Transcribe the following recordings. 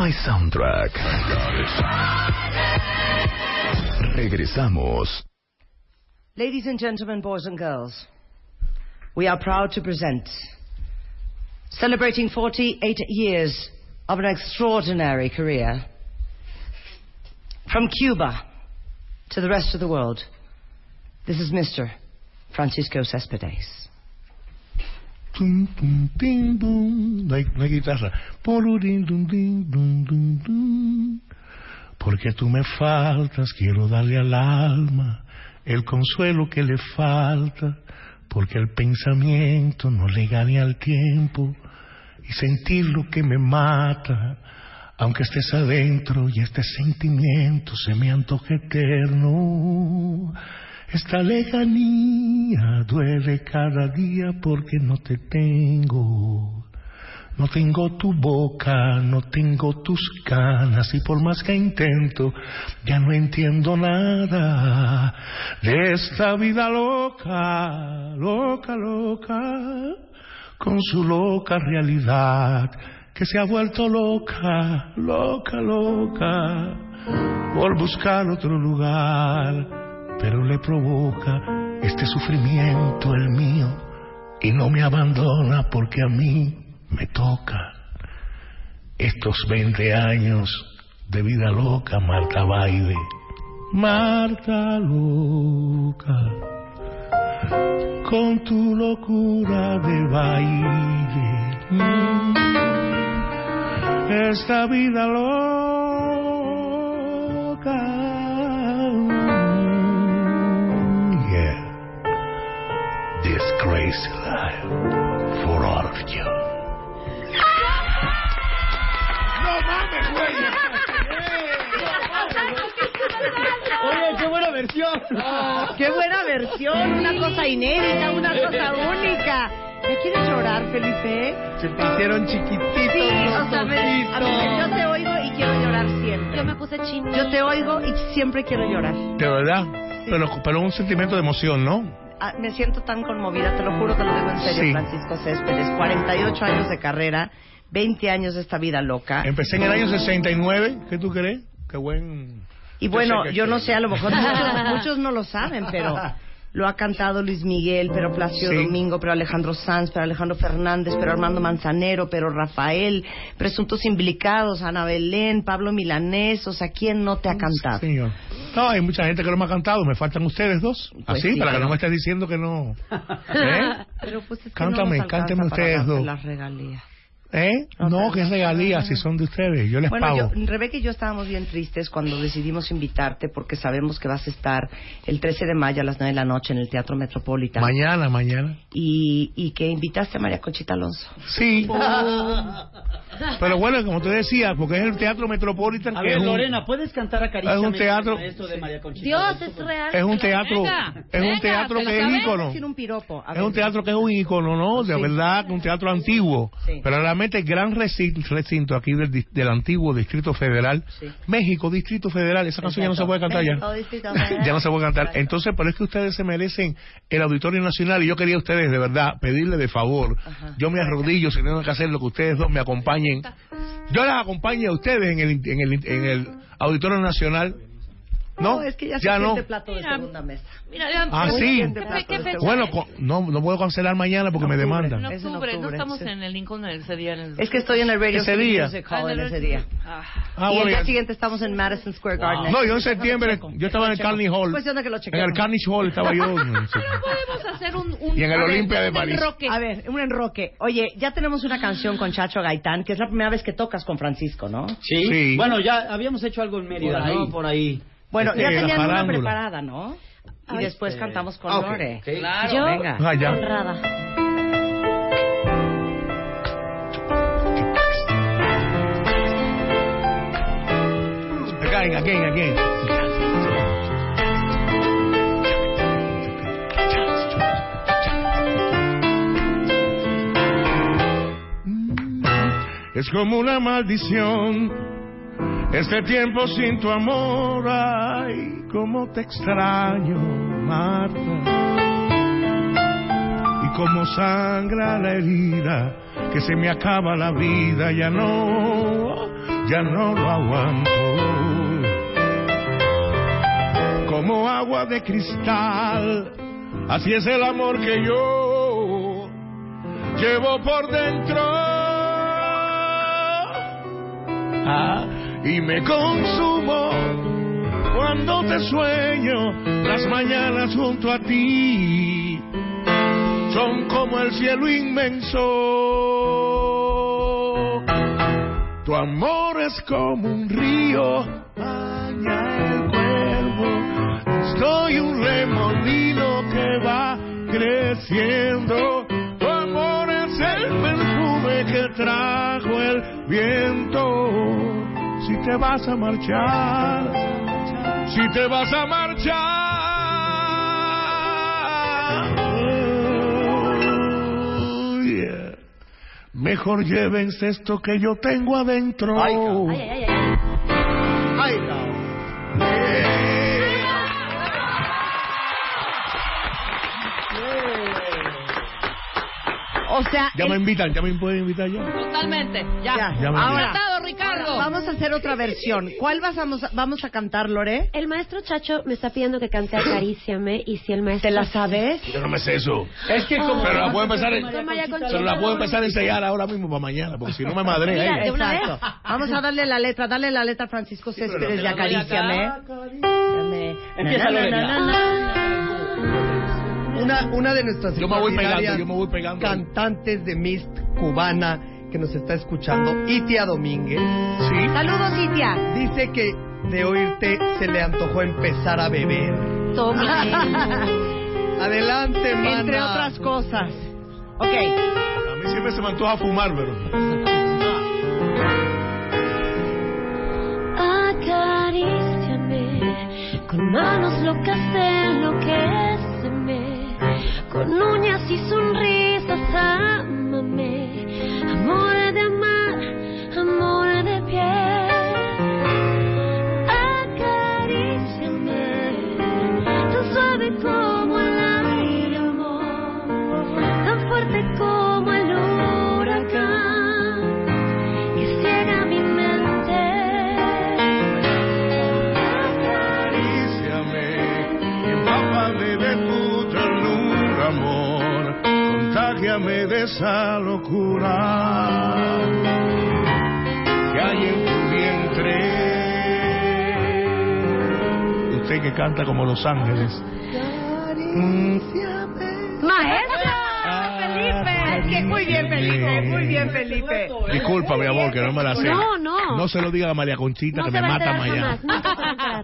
My Soundtrack. Regresamos. Ladies and gentlemen, boys and girls, we are proud to present, celebrating 48 years of an extraordinary career, from Cuba to the rest of the world, this is Mr. Francisco Cespedes. Tum, tum, ting, bum. No hay, no hay guitarra. Porque tú me faltas, quiero darle al alma el consuelo que le falta, porque el pensamiento no le gane al tiempo y sentir lo que me mata, aunque estés adentro y este sentimiento se me antoje eterno. Esta lejanía duele cada día porque no te tengo. No tengo tu boca, no tengo tus canas y por más que intento ya no entiendo nada de esta vida loca, loca, loca, con su loca realidad que se ha vuelto loca, loca, loca por buscar otro lugar, pero le provoca este sufrimiento el mío y no me abandona porque a mí me toca estos 20 años de vida loca, Marta Baile. Marta loca, con tu locura de baile. Esta vida loca. Crazy life for all of you. Oye, qué buena versión. ¡Qué buena versión! Una cosa inédita, una cosa única. ¿Me quieres llorar, Felipe? Se te hicieron chiquititos. Sí, o sea, me- a ver, yo te oigo y quiero llorar siempre. Yo me puse chino. Yo te oigo y siempre quiero llorar. De verdad. Pero, pero un sentimiento de emoción, ¿no? Ah, me siento tan conmovida, te lo juro que lo digo en serio, Sí. Francisco Céspedes. 48 años de carrera, 20 años de esta vida loca. Empecé en el año 69. ¿Qué tú crees? Qué buen. Y bueno, que- yo no sé, a lo mejor muchos, muchos no lo saben, pero lo ha cantado Luis Miguel, pero Plácido Sí. Domingo, pero Alejandro Sanz, pero Alejandro Fernández, pero Armando Manzanero, pero Rafael, Presuntos Implicados, Ana Belén, Pablo Milanés, o sea, ¿quién no te ha cantado? Señor. No, hay mucha gente que no me ha cantado. Me faltan ustedes dos. Pues Así, sí, para que no me estés diciendo que no. ¿Eh? Pero pues es que Cántame, no nos cánteme ustedes dos. las regalías. ¿Eh? No, que es regalía si son de ustedes. Yo les Bueno, pago. yo, Rebeca y yo estábamos bien tristes cuando decidimos invitarte porque sabemos que vas a estar el 13 de mayo a las 9 de la noche en el Teatro Metropolitan. Mañana, mañana. Y, y que invitaste a María Conchita Alonso. Sí. Pero bueno, como te decía, porque es el Teatro Metropolitan. A que ver, es un- Lorena, ¿puedes cantar a Caricia? Es un teatro- Esto de María Conchita. Dios, es real. Es un ¿te lo- teatro, Venga, es un teatro ¿te lo que es ícono. Un piropo. Es ver. un teatro que es un ícono, ¿no? De Sí. verdad, un teatro antiguo. Sí. Pero realmente gran recinto, recinto aquí del, del antiguo Distrito Federal. Sí. México, Distrito Federal. Esa canción ya no se puede cantar ya. México. Ya no se puede cantar. Entonces, pero es que ustedes se merecen el Auditorio Nacional y yo quería a ustedes, de verdad, pedirle de favor. Ajá. Yo me arrodillo si tengo que hacer lo que ustedes dos me acompañen. Yo les acompañe a ustedes en el, en el, en el Auditorio Nacional. ¿No? No, es que ya se ya no. siente plato de Mira, segunda mesa. Mira, ya- Ah, sí. ¿Qué- Bueno, es? co- no, no puedo cancelar mañana porque me Octubre. demandan. En Es en octubre, no estamos sí. en el Lincoln ese día. En el... Es que estoy en el Radio Ese City día. Music Ah, Hall en en el- ese día. Ah. Ah, y el bueno, día ya- siguiente estamos en Madison Square Garden. No, yo en septiembre, yo estaba en el Carnegie Hall. Cuestión de que lo En chequemos. el Carnegie Hall estaba yo. Pero podemos hacer un... un Y en el a ver, Olimpia de un París. enroque. A ver, un enroque. Oye, ya tenemos una canción con Chacho Gaitán, que es la primera vez que tocas con Francisco, ¿no? ¿Sí? Sí. Bueno, ya habíamos hecho algo en Mérida. ¿no? Por ahí. Bueno, ya tenían una preparada, ¿no? Y después este... cantamos con ah, okay. Lore. Okay. Claro, Yo, venga. Ah, ya. Honrada. Again, again, again. Mm, es como una maldición este tiempo sin tu amor, ay, cómo te extraño, Marta. Y como sangra la herida, que se me acaba la vida, ya no, ya no lo aguanto. Como agua de cristal, así es el amor que yo llevo por dentro. Ah, y me consumo cuando te sueño las mañanas junto a ti. Son como el cielo inmenso. Tu amor es como un río baña el cuerpo. Soy un remolino que va creciendo. Tu amor es el perfume que trajo el viento te vas a marchar, si te vas a marchar, oh, yeah. mejor llévense esto que yo tengo adentro. Ay, Ay, ay, ay. Ay, cabrón. O sea, Ya el- me invitan, ya me pueden invitar ya. Totalmente. Ya. Ya, ya ahora. Vamos a hacer otra versión. ¿Cuál vas vamos a, vamos a cantar, Lore? El maestro Chacho me está pidiendo que cante Acaríciame y si el maestro... ¿Te la sabes? Yo no me sé eso. Es que como... Pero la puedo empezar, en- pero la puedo empezar a ensayar ahora mismo para mañana, porque si no me. Mira, una vez. Exacto. Vamos a darle la letra, dale la letra a Francisco Céspedes de Acaríciame. Acaríciame. Empieza, Na, na, na. Una, una de nuestras Yo me voy pegando, extraordinarias yo me voy pegando. cantantes de Mist cubana que nos está escuchando, Itia Domínguez, Sí. Saludos, Itia. dice que de oírte se le antojó empezar a beber. Toma. Adelante, mana. Entre otras cosas. Ok. A mí siempre se me antoja fumar, pero... Acaríciame con manos locas enloquéceme, con uñas y sonrisas canta como Los Ángeles. ¡Maestra! ¡Felipe! Es que muy bien, Felipe. Muy bien, Felipe. Disculpa, mi amor, que no me la sé. No, no. No se lo diga a María Conchita, No que me mata mañana.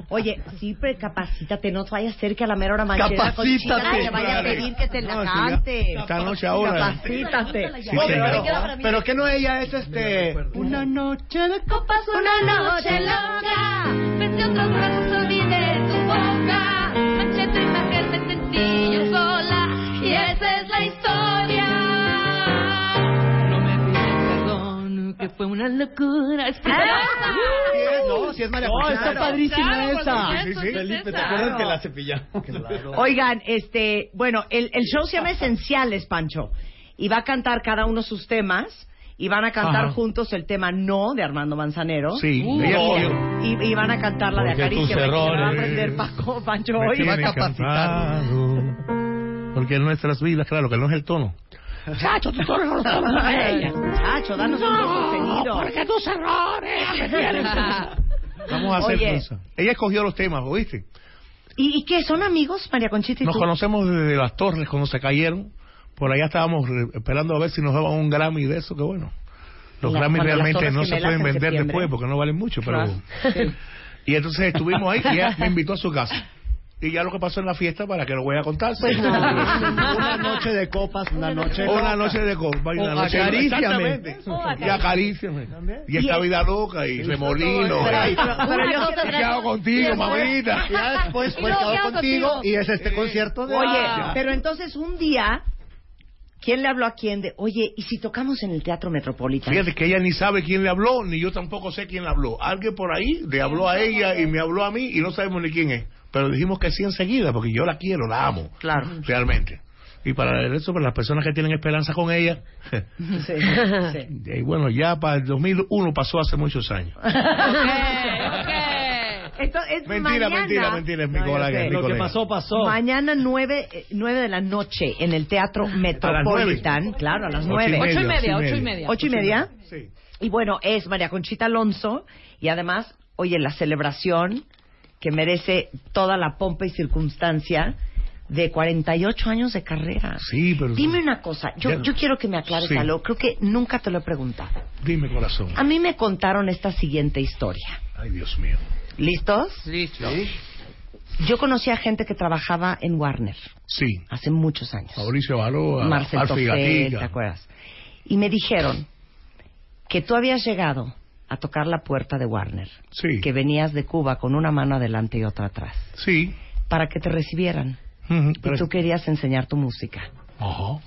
Oye, sí, pero capacítate, no vaya a ser que a la mera hora mañana Capacítate. te vaya a pedir que te la cante. Esta noche ahora. Capacítate. Sí, Oye, señor. pero, pero que no ella es este una noche de Copas una noche loca, pensé otros esa es la historia. No me pides perdón, que fue una locura. Es es, no, si es María No, está padrísima Claro, por esa. supuesto, Sí, es Felipe, ¿te esa. acuerdas que la cepillamos? Oigan, este, bueno, el, el show se llama Esenciales, Pancho. Y va a cantar cada uno sus temas. Y van a cantar Ajá. juntos el tema No de Armando Manzanero. Sí, Uh, ella cogió. Y, y van a cantar la de Porque tus Acaricia. que la va a errores aprender Paco, Pancho hoy. va a tienen capacitar. cansado. Porque en nuestras vidas, claro, que no es el tono. Chacho, tu tono no lo tomas a ella. Chacho, danos un sostenido. porque tus errores me tienen cansado. Vamos a hacer Oye. eso. Ella escogió los temas, ¿oíste? ¿Y, ¿Y qué? ¿Son amigos, María Conchita y Nos tú? conocemos desde las torres cuando se cayeron. Por allá estábamos esperando a ver si nos daban un Grammy de eso, que bueno. Los La- Grammy cuando las realmente Torres no se Gemelas pueden en vender septiembre. después porque no valen mucho, pero... Claro. Y entonces estuvimos ahí y ella me invitó a su casa. Y ya lo que pasó en la fiesta, ¿para que lo voy a contar? Pues no, una noche de copas, una noche Una loca. noche de copa y una noche acaríciame. Y acaríciame. Y esta vida loca y remolino. Pero- Una yo- ¿Qué tras hago contigo, mamita? Ya después fue quedó quedó contigo y es este concierto de Oye, pero entonces un día, ¿quién le habló a quién de, oye, ¿y si tocamos en el Teatro Metropolitan? Fíjate que ella ni sabe quién le habló, ni yo tampoco sé quién le habló. Alguien por ahí le habló a ella y me habló a mí y no sabemos ni quién es. Pero dijimos que sí enseguida, porque yo la quiero, la amo. Claro. Realmente. Y para el resto, para las personas que tienen esperanza con ella, Sí, sí. y bueno, ya para el 2001 pasó hace muchos años. Esto es Mentira, mañana. mentira, mentira, es mi No, colega, es mi Lo que pasó, pasó. Mañana nueve, eh, nueve de la noche en el Teatro Metropolitan. Claro, a las Ocho y nueve. media, Ocho y media, ocho y ocho y media. media. ¿Ocho y media? Sí. Y bueno, es María Conchita Alonso y además, oye, la celebración que merece toda la pompa y circunstancia de 48 años de carrera. Sí, pero... Dime una cosa, yo, Ya- yo quiero que me aclares Sí. algo, creo que nunca te lo he preguntado. Dime, corazón. A mí me contaron esta siguiente historia. Ay, Dios mío. ¿Listos? Listo. Yo conocí a gente que trabajaba en Warner Sí. hace muchos años. Mauricio Baloa, Marcel. ¿te acuerdas? Y me dijeron que tú habías llegado a tocar la puerta de Warner, Sí. que venías de Cuba con una mano adelante y otra atrás, Sí. para que te recibieran Ujú, y pero- tú querías enseñar tu música. Ajá.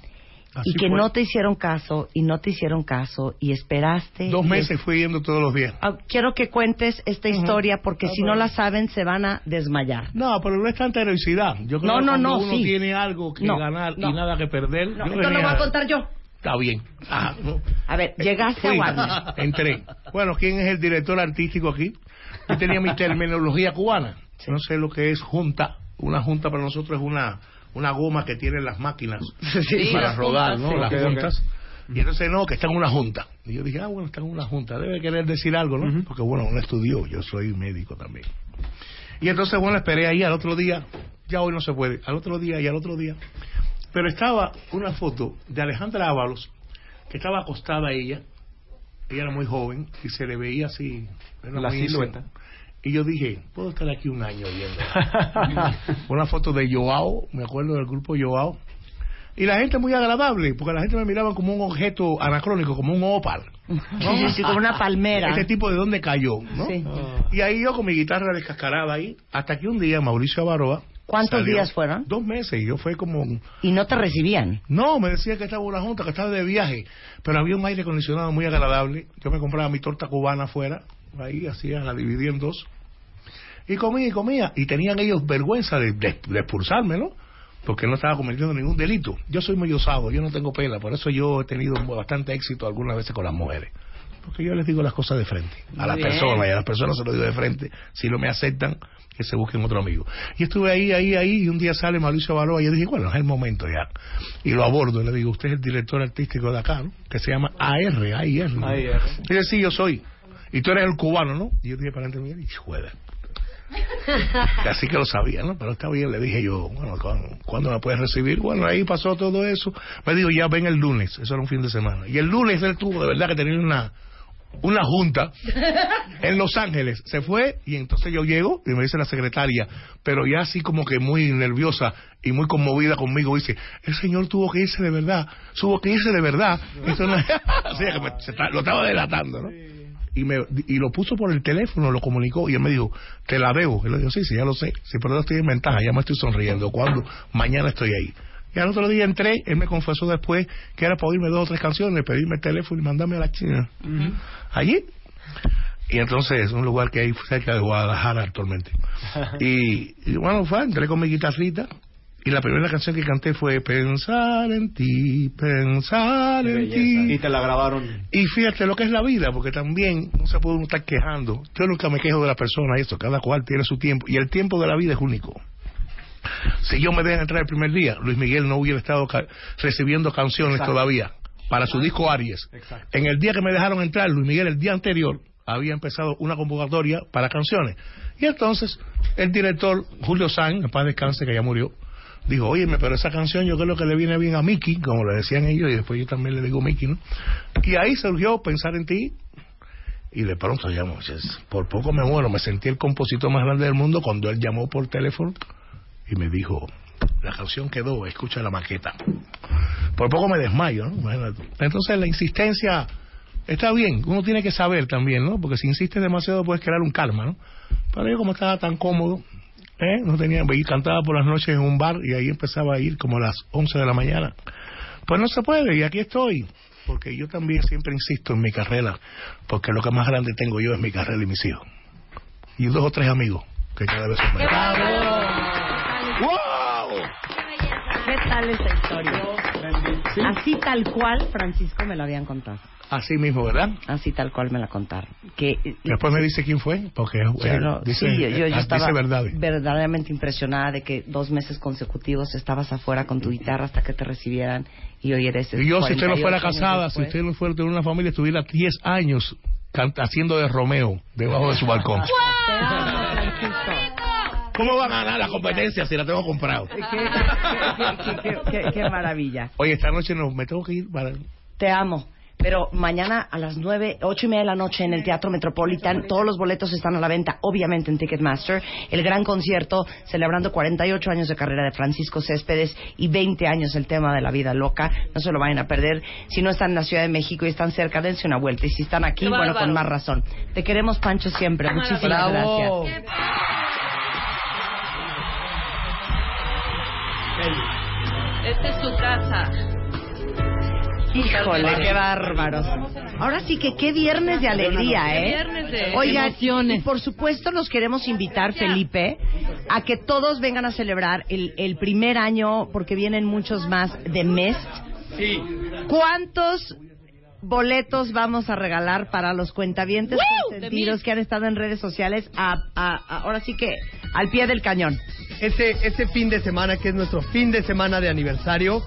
Y que fue. no te hicieron caso y no te hicieron caso y esperaste. Dos y meses fui yendo todos los días. Ah, Quiero que cuentes esta historia porque Ah, si no la saben se van a desmayar. No, pero no es tanta heroicidad. Yo creo No, que no, cuando no, uno sí. tiene algo que ganar y nada que perder. No, yo esto lo venía- voy a contar yo. Está bien. Ah, no. A ver, llegaste Fui, a Warner. entré. Bueno, ¿quién es el director artístico aquí? Yo tenía mi terminología cubana. No sé lo que es junta. Una junta para nosotros es una una goma que tienen las máquinas Sí, para las rodar, juntas, ¿no? sí. las juntas. Y entonces no, que está en una junta. Y yo dije, ah, bueno, está en una junta. Debe querer decir algo, ¿no? Porque bueno, uno estudió. Yo soy médico también. Y entonces, bueno, esperé ahí al otro día. Ya hoy no se puede. Al otro día y al otro día. Pero estaba una foto de Alejandra Ábalos, que estaba acostada ella. Ella era muy joven y se le veía así. era La muy silueta. Y yo dije, puedo estar aquí un año viendo. una foto de Joao, me acuerdo del grupo Joao. Y la gente muy agradable, porque la gente me miraba como un objeto anacrónico, como un sí, como una palmera. Este tipo de dónde cayó, ¿no? Sí. Y ahí yo con mi guitarra descascarada ahí, hasta que un día Mauricio Avaroa. ¿Cuántos salió- días fueron? Dos meses, y yo fue como. Y no te recibían. No, me decía que estaba una junta, que estaba de viaje, pero había un aire acondicionado muy agradable. Yo me compraba mi torta cubana afuera, ahí hacía, la dividí en dos. Y comía y comía, y tenían ellos vergüenza de, de, de expulsarme, ¿no? Porque no estaba cometiendo ningún delito. Yo soy muy osado, yo no tengo pela, por eso yo he tenido bastante éxito algunas veces con las mujeres. Porque yo les digo las cosas de frente, a las personas, y a las personas se lo digo de frente. Si no me aceptan, que se busquen otro amigo. Y estuve ahí, ahí, ahí, y un día sale Mauricio Baloa, y yo dije, bueno, es el momento ya. Y lo abordo, y le digo, usted es el director artístico de acá, ¿no? Que se llama AR, AIR. ¿no? Y dice, sí, yo soy. Y tú eres el cubano, ¿no? Y yo dije, para adelante, mira, y juega. Así que lo sabía, ¿no? Pero está bien, le dije yo, bueno, ¿cuándo, me puedes recibir? Bueno, ahí pasó todo eso. Me dijo, ya ven el lunes, eso era un fin de semana. Y el lunes él tuvo de verdad que tener una, una junta en Los Ángeles. Se fue y entonces yo llego y me dice la secretaria, pero ya así como que muy nerviosa y muy conmovida conmigo, dice, el señor tuvo que irse de verdad, tuvo que irse de verdad. Esto no- se lo estaba delatando, ¿no? y me y lo puso por el teléfono, lo comunicó y él me dijo, te la debo. Y le digo, sí, sí, ya lo sé, sí, pero no estoy en ventaja, ya me estoy sonriendo. cuando Mañana estoy ahí. Y al otro día entré, él me confesó después que era para oírme dos o tres canciones, pedirme el teléfono y mandarme a la China. Allí. Y entonces es un lugar que hay cerca de Guadalajara actualmente. Y, y bueno, fue, entré con mi guitarrita y la primera canción que canté fue Pensar en ti, pensar en ti. Y te la grabaron. Y fíjate lo que es la vida, porque también no se puede uno estar quejando. Yo nunca me quejo de la persona, y esto, cada cual tiene su tiempo. Y el tiempo de la vida es único. Si yo me dejan entrar el primer día, Luis Miguel no hubiera estado ca- recibiendo canciones Exacto. todavía para su disco Aries. Exacto. En el día que me dejaron entrar, Luis Miguel, el día anterior, había empezado una convocatoria para canciones. Y entonces, el director, Julio San, en paz descanse, que ya murió, dijo, óyeme, pero esa canción yo creo que le viene bien a Mickey, como le decían ellos, y después yo también le digo Mickey, ¿no? Y ahí surgió Pensar en ti, y de pronto llamó, por poco me muero, me sentí el compositor más grande del mundo cuando él llamó por teléfono y me dijo, la canción quedó, escucha la maqueta. Por poco me desmayo, ¿no? Entonces la insistencia está bien, uno tiene que saber también, ¿no? Porque si insistes demasiado puedes crear un calma, ¿no? Pero yo como estaba tan cómodo, ¿eh? No tenía, y cantaba por las noches en un bar y ahí empezaba a ir como a las 11 de la mañana. Pues no se puede y aquí estoy. Porque yo también siempre insisto en mi carrera, porque lo que más grande tengo yo es mi carrera y mis hijos. Y dos o tres amigos, que cada vez son más. ¡Wow! ¿Qué tal esa historia? Así tal cual, Francisco me lo habían contado. Así mismo, ¿verdad? Así tal cual me la contaron. Que Después me dice quién fue, porque Yo eh, dice, sí, yo, yo eh, estaba dice verdad. verdaderamente impresionada de que dos meses consecutivos estabas afuera con tu guitarra hasta que te recibieran y hoy eres... Y yo, si usted no 48 fuera casada, si usted no fuera de una familia, estuviera 10 años canta- haciendo de Romeo debajo de su balcón. Francisco. ¿Cómo va a ganar la competencia si la tengo comprado? Qué, qué- qué- qué- qué- qué maravilla. Oye, esta noche no, me tengo que ir para... Te amo. Pero mañana a las nueve, ocho y media de la noche en el Teatro Metropolitan, todos los boletos están a la venta, obviamente en Ticketmaster. El gran concierto celebrando 48 años de carrera de Francisco Céspedes y 20 años el tema de la vida loca. No se lo vayan a perder. Si no están en la Ciudad de México y están cerca, dense una vuelta. Y si están aquí, bueno, con más razón. Te queremos, Pancho, siempre. Muchísimas Bravo. gracias. Esta es su casa. Híjole, qué bárbaros. Ahora sí que qué viernes de alegría, Qué ¿eh? viernes de Oigan, y por supuesto los queremos invitar, Felipe, a que todos vengan a celebrar el, el primer año, porque vienen muchos más de Mest. Sí. ¿Cuántos boletos vamos a regalar para los cuentavientes consentidos que han estado en redes sociales? A, a- a- ahora sí que al pie del cañón. Ese, ese fin de semana, que es nuestro fin de semana de aniversario,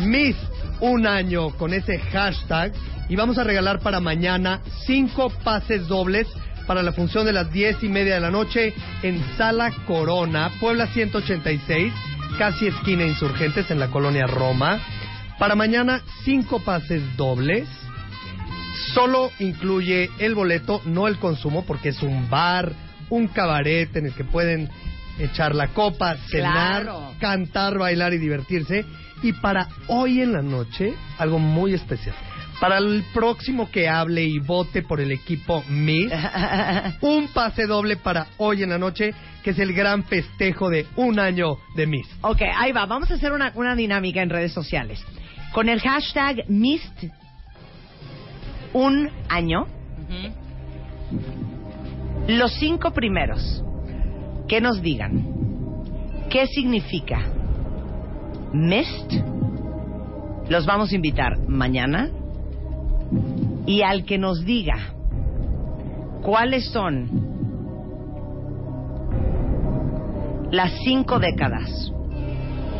Miss un año con ese hashtag. Y vamos a regalar para mañana cinco pases dobles para la función de las diez y media de la noche en Sala Corona, Puebla 186, casi esquina Insurgentes en la colonia Roma. Para mañana, cinco pases dobles. Solo incluye el boleto, no el consumo, porque es un bar, un cabaret en el que pueden echar la copa, cenar, Claro. cantar, bailar y divertirse. Y para hoy en la noche, algo muy especial. Para el próximo que hable y vote por el equipo Miss, un pase doble para hoy en la noche, que es el gran festejo de un año de Miss. Ok, ahí va. Vamos a hacer una, una dinámica en redes sociales. Con el hashtag MIST un año, los cinco primeros que nos digan qué significa MIST, los vamos a invitar mañana y al que nos diga cuáles son las cinco décadas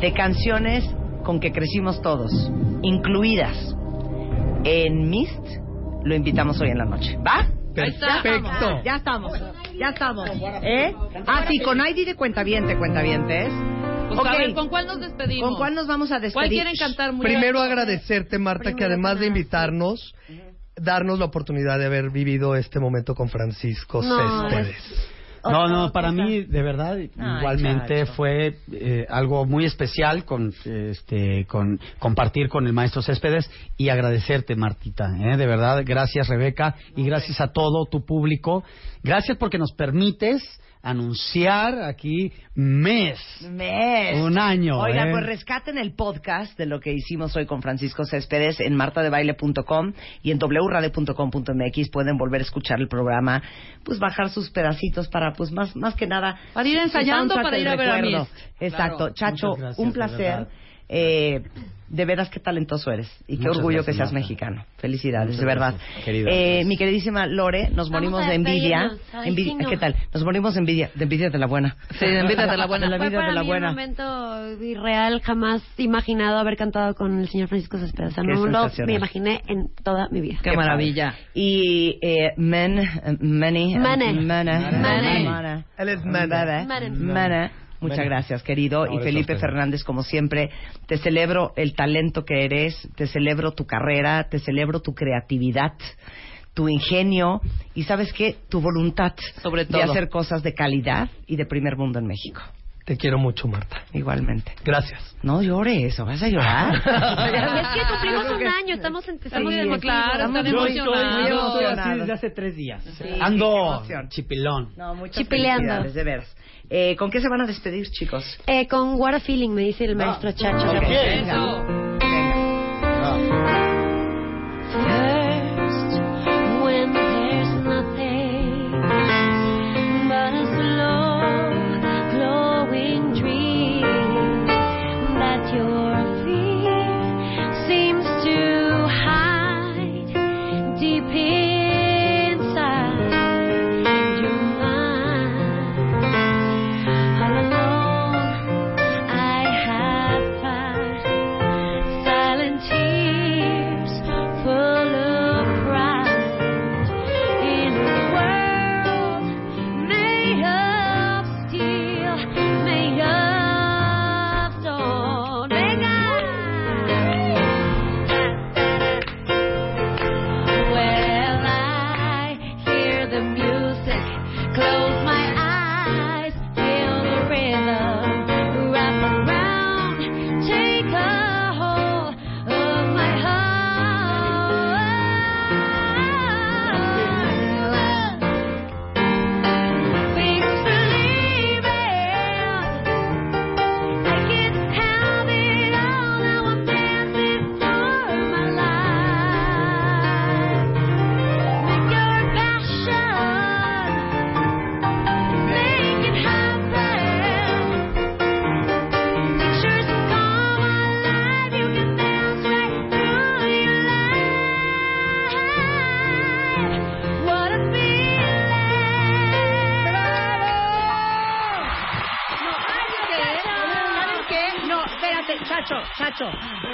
de canciones con que crecimos todos, incluidas en Mist, lo invitamos hoy en la noche. ¿Va? Perfecto. Ya estamos, ya estamos. ¿Eh? Ah, sí, con ID de cuentaviente, cuentavientes. Pues Ok. a ver, ¿con cuál nos despedimos? ¿Con cuál nos vamos a despedir? ¿Cuál quieren cantar? Muy Primero alto? agradecerte, Marta, que además de invitarnos, darnos la oportunidad de haber vivido este momento con Francisco No, Céspedes. No, no, para mí, de verdad, igualmente Chacho. fue eh, algo muy especial con, este, con compartir con el maestro Céspedes y agradecerte, Martita, ¿eh? de verdad, gracias Rebeca y gracias a todo tu público. Gracias porque nos permites anunciar aquí mes, Mes. un año. Oiga, ¿eh? pues rescaten el podcast de lo que hicimos hoy con Francisco Céspedes en martadebaile.com y en wradio.com.mx pueden volver a escuchar el programa, pues bajar sus pedacitos para, pues más, más que nada. Para ir ensayando, para ir a ver a. Exacto. Claro. Chacho, gracias, un de placer. Eh, de veras qué talentoso eres y qué Muchas orgullo gracias, que seas Marta. mexicano. Felicidades, Muchas de verdad. gracias, querida. Eh, mi queridísima Lore, nos Vamos morimos de envidia. Ay, Envidia- sí, no. ¿Qué tal? Nos morimos de envidia, de envidia de la buena. Sí, de envidia de la buena. De la Fue vida para de la mí buena. un momento irreal, jamás imaginado haber cantado con el señor Francisco Céspedes. O sea, Qué no lo me imaginé en toda mi vida. Qué maravilla. Y eh, Men, eh, Many, Mane. Mana, Mane. Mana. Él es Mana. Muchas gracias, querido. Y Felipe. Fernández, como siempre, te celebro el talento que eres, te celebro tu carrera, te celebro tu creatividad, tu ingenio y, ¿sabes qué? Tu voluntad Sobre de todo. hacer cosas de calidad y de primer mundo en México. Te quiero mucho, Marta. Igualmente. Gracias. No llores, o vas a llorar. Es que cumplimos un año, estamos en Estamos sí, sí. claro, Yo estoy, emocionados. yo estoy así emocionados. desde hace tres días. Sí, Ando chipilón. No, muchas Chipileando. de veras. Eh, ¿Con qué se van a despedir, chicos? Eh, con What a Feeling, me dice el maestro Chacho. Ok,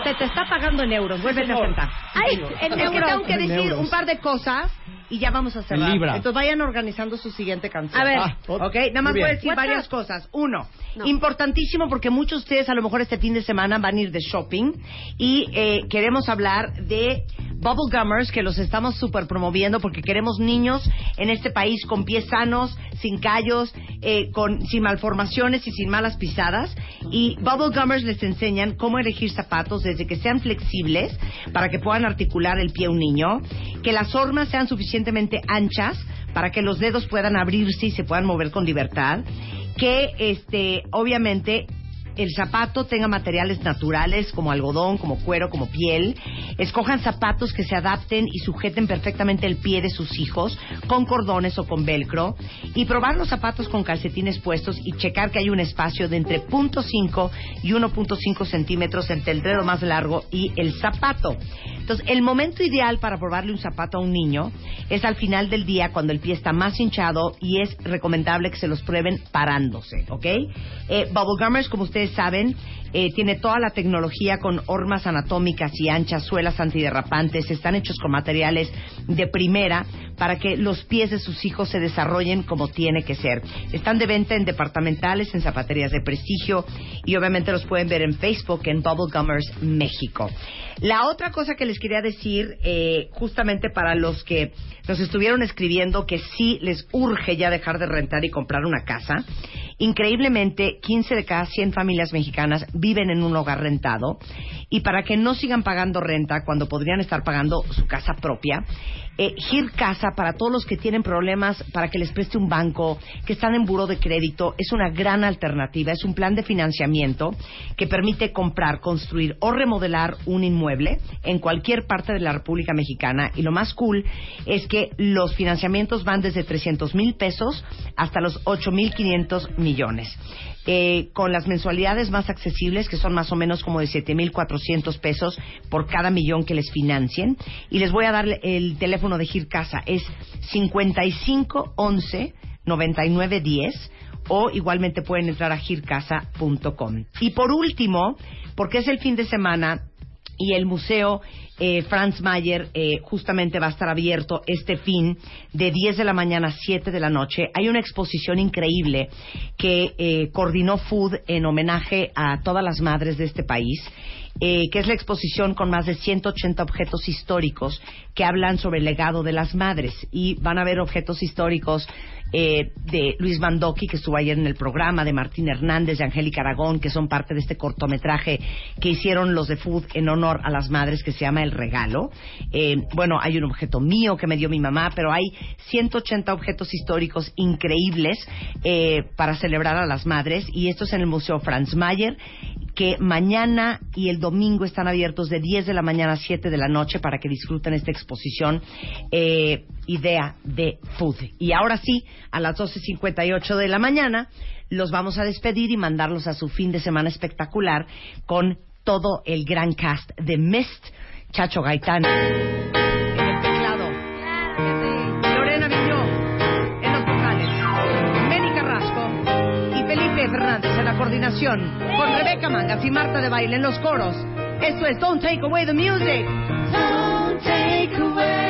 Se te está pagando en euros. Vuelve a sentar. Ay, en Es que euros. tengo que decir euros. un par de cosas y ya vamos a cerrar. Libra. Entonces vayan organizando su siguiente canción. A ver. Ah, Ok, nada más voy a decir varias up? cosas. Uno, No. importantísimo porque muchos de ustedes a lo mejor este fin de semana van a ir de shopping y eh, queremos hablar de Bubble Gummers que los estamos super promoviendo porque queremos niños en este país con pies sanos, sin callos, eh, con, sin malformaciones y sin malas pisadas. Y Bubble Gummers les enseñan cómo elegir zapatos desde que sean flexibles para que puedan articular el pie un niño, que las hormas sean suficientemente anchas para que los dedos puedan abrirse y se puedan mover con libertad, que este obviamente el zapato tenga materiales naturales como algodón, como cuero, como piel. Escojan zapatos que se adapten y sujeten perfectamente el pie de sus hijos con cordones o con velcro. Y probar los zapatos con calcetines puestos y checar que hay un espacio de entre 0.5 y 1.5 centímetros entre el dedo más largo y el zapato. Entonces, el momento ideal para probarle un zapato a un niño es al final del día cuando el pie está más hinchado y es recomendable que se los prueben parándose, ¿ok? Eh, Bubble Gummers, como ustedes saben, eh, tiene toda la tecnología con hormas anatómicas y anchas, suelas antiderrapantes, están hechos con materiales de primera para que los pies de sus hijos se desarrollen como tiene que ser. Están de venta en departamentales, en zapaterías de prestigio y obviamente los pueden ver en Facebook en Bubble Gummers México. La otra cosa que les quería decir, eh, justamente para los que nos estuvieron escribiendo que sí les urge ya dejar de rentar y comprar una casa, increíblemente 15 de cada 100 familias mexicanas viven en un hogar rentado y para que no sigan pagando renta cuando podrían estar pagando su casa propia, eh, Gir Para todos los que tienen problemas para que les preste un banco, que están en buro de crédito, es una gran alternativa. Es un plan de financiamiento que permite comprar, construir o remodelar un inmueble en cualquier parte de la República Mexicana. Y lo más cool es que los financiamientos van desde 300 mil pesos hasta los 8 mil 500 millones. Eh, con las mensualidades más accesibles, que son más o menos como de 7.400 pesos por cada millón que les financien. Y les voy a dar el teléfono de Gir Casa, es 5511 9910 o igualmente pueden entrar a gircasa.com. Y por último, porque es el fin de semana y el museo eh, Franz Mayer eh, justamente va a estar abierto este fin de 10 de la mañana a 7 de la noche. Hay una exposición increíble que eh, coordinó Food en homenaje a todas las madres de este país. eh, que es la exposición con más de 180 objetos históricos que hablan sobre el legado de las madres y van a ver objetos históricos eh, de Luis Mandoki, que estuvo ayer en el programa, de Martín Hernández, de Angélica Aragón, que son parte de este cortometraje que hicieron los de Food en honor a las madres, que se llama El Regalo. Eh, bueno, hay un objeto mío que me dio mi mamá, pero hay 180 objetos históricos increíbles eh, para celebrar a las madres, y esto es en el Museo Franz Mayer, que mañana y el domingo están abiertos de 10 de la mañana a 7 de la noche para que disfruten esta exposición eh, Idea de Food. Y ahora sí, a las 12.58 de la mañana, los vamos a despedir y mandarlos a su fin de semana espectacular con todo el gran cast de Mist, Chacho Gaitán Con Rebeca Mangas y Marta de Baile en los coros. Esto es Don't Take Away the Music. Don't take away